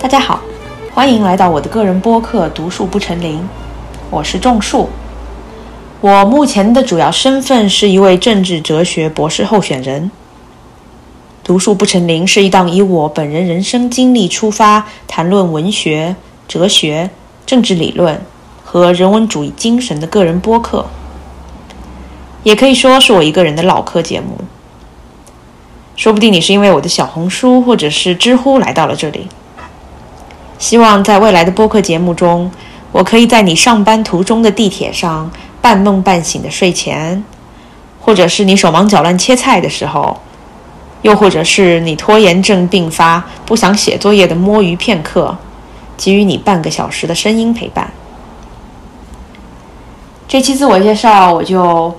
大家好，欢迎来到我的个人播客《读树不成林》，我是种树。我目前的主要身份是一位政治哲学博士候选人。《读树不成林》是一档以我本人人生经历出发，谈论文学、哲学、政治理论和人文主义精神的个人播客，也可以说是我一个人的唠嗑节目。说不定你是因为我的小红书或者是知乎来到了这里。希望在未来的播客节目中，我可以在你上班途中的地铁上、半梦半醒的睡前，或者是你手忙脚乱切菜的时候，又或者是你拖延症并发、不想写作业的摸鱼片刻，给予你半个小时的声音陪伴。这期自我介绍，我就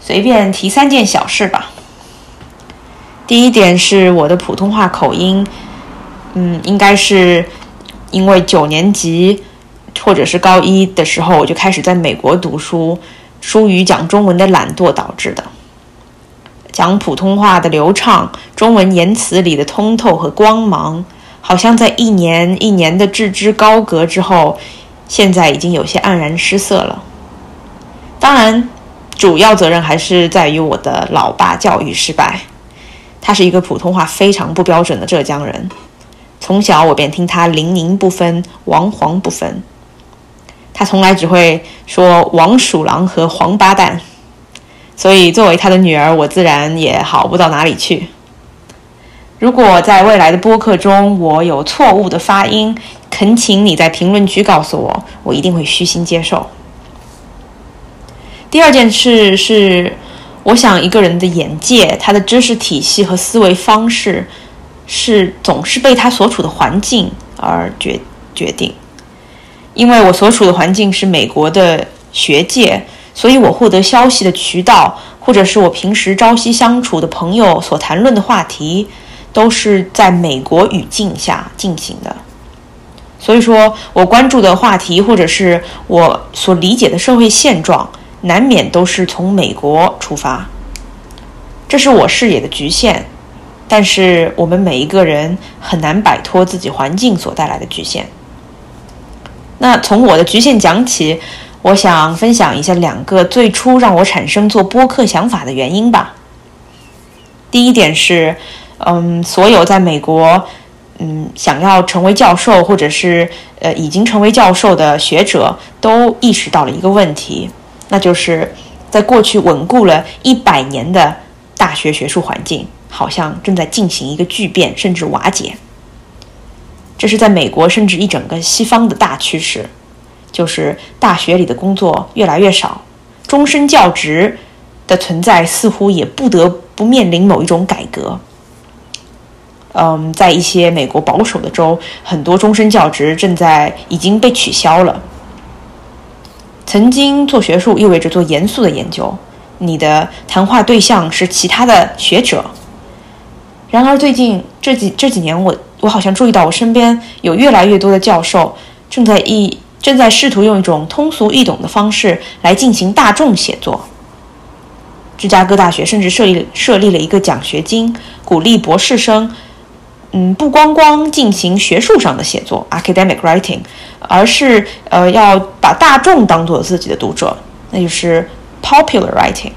随便提三件小事吧。第一点是我的普通话口音，嗯，应该是因为九年级或者是高一的时候我就开始在美国读书，疏于讲中文的懒惰导致的。讲普通话的流畅，中文言辞里的通透和光芒，好像在一年一年的置之高阁之后，现在已经有些黯然失色了。当然，主要责任还是在于我的老爸教育失败。他是一个普通话非常不标准的浙江人，从小我便听他零宁不分、王黄不分。他从来只会说王鼠狼和黄八蛋，所以作为他的女儿，我自然也好不到哪里去。如果在未来的播客中我有错误的发音，恳请你在评论区告诉我，我一定会虚心接受。第二件事是。我想，一个人的眼界、他的知识体系和思维方式，是总是被他所处的环境而决决定。因为我所处的环境是美国的学界，所以我获得消息的渠道，或者是我平时朝夕相处的朋友所谈论的话题，都是在美国语境下进行的。所以说我关注的话题，或者是我所理解的社会现状。难免都是从美国出发，这是我视野的局限。但是我们每一个人很难摆脱自己环境所带来的局限。那从我的局限讲起，我想分享一下两个最初让我产生做播客想法的原因吧。第一点是，嗯，所有在美国，嗯，想要成为教授或者是呃已经成为教授的学者，都意识到了一个问题。那就是在过去稳固了一百年的大学学术环境，好像正在进行一个巨变，甚至瓦解。这是在美国，甚至一整个西方的大趋势，就是大学里的工作越来越少，终身教职的存在似乎也不得不面临某一种改革。嗯，在一些美国保守的州，很多终身教职正在已经被取消了。曾经做学术意味着做严肃的研究，你的谈话对象是其他的学者。然而最近这几这几年，我我好像注意到我身边有越来越多的教授正在一正在试图用一种通俗易懂的方式来进行大众写作。芝加哥大学甚至设立设立了一个奖学金，鼓励博士生。嗯，不光光进行学术上的写作 （academic writing），而是呃要把大众当做自己的读者，那就是 popular writing。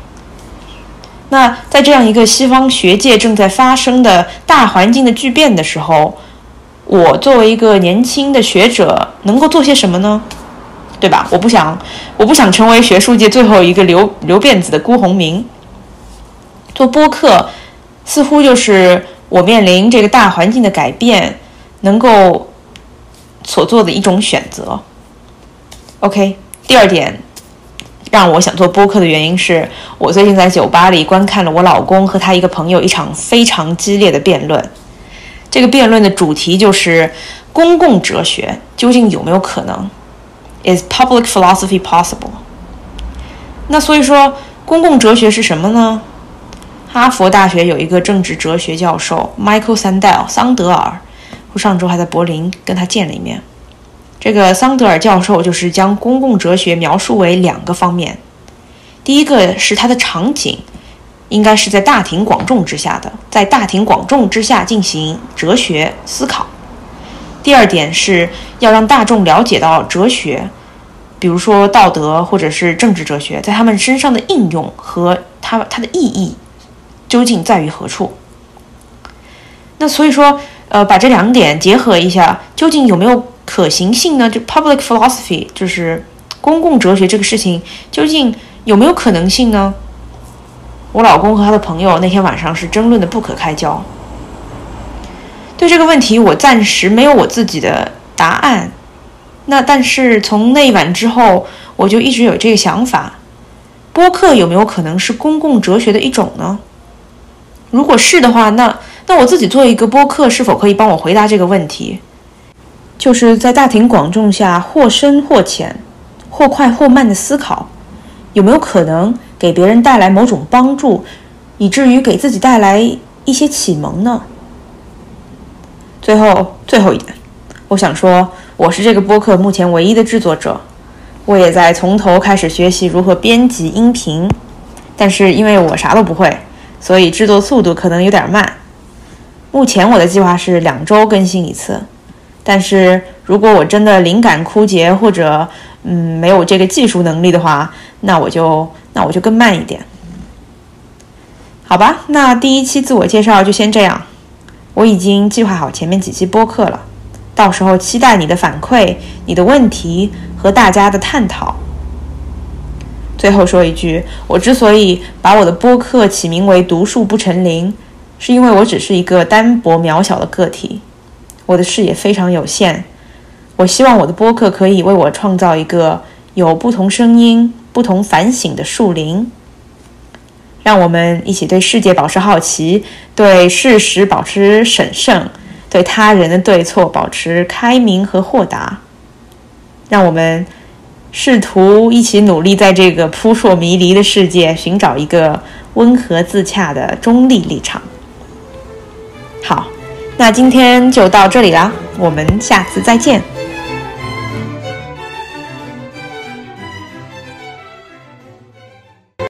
那在这样一个西方学界正在发生的大环境的巨变的时候，我作为一个年轻的学者，能够做些什么呢？对吧？我不想，我不想成为学术界最后一个留留辫子的辜鸿铭。做播客，似乎就是。我面临这个大环境的改变，能够所做的一种选择。OK，第二点让我想做播客的原因是我最近在酒吧里观看了我老公和他一个朋友一场非常激烈的辩论。这个辩论的主题就是公共哲学究竟有没有可能？Is public philosophy possible？那所以说，公共哲学是什么呢？哈佛大学有一个政治哲学教授 Michael Sandel 桑德尔，我上周还在柏林跟他见了一面。这个桑德尔教授就是将公共哲学描述为两个方面：第一个是它的场景，应该是在大庭广众之下的，在大庭广众之下进行哲学思考；第二点是要让大众了解到哲学，比如说道德或者是政治哲学，在他们身上的应用和它它的意义究竟在于何处。那所以说，呃，把这两点结合一下，究竟有没有可行性呢？就 public philosophy，就是公共哲学这个事情，究竟有没有可能性呢？我老公和他的朋友那天晚上是争论的不可开交。对这个问题，我暂时没有我自己的答案。那但是从那一晚之后，我就一直有这个想法：播客有没有可能是公共哲学的一种呢？如果是的话，那那我自己做一个播客，是否可以帮我回答这个问题？就是在大庭广众下或深或浅、或快或慢的思考，有没有可能给别人带来某种帮助，以至于给自己带来一些启蒙呢？最后，最后一点，我想说，我是这个播客目前唯一的制作者，我也在从头开始学习如何编辑音频，但是因为我啥都不会，所以制作速度可能有点慢。目前我的计划是两周更新一次，但是如果我真的灵感枯竭或者嗯没有这个技术能力的话，那我就那我就更慢一点。好吧，那第一期自我介绍就先这样。我已经计划好前面几期播客了，到时候期待你的反馈、你的问题和大家的探讨。最后说一句，我之所以把我的播客起名为“独树不成林”，是因为我只是一个单薄渺小的个体，我的视野非常有限。我希望我的播客可以为我创造一个有不同声音、不同反省的树林。让我们一起对世界保持好奇，对事实保持审慎，对他人的对错保持开明和豁达。让我们试图一起努力，在这个扑朔迷离的世界寻找一个温和自洽的中立立场。好，那今天就到这里啦，我们下次再见。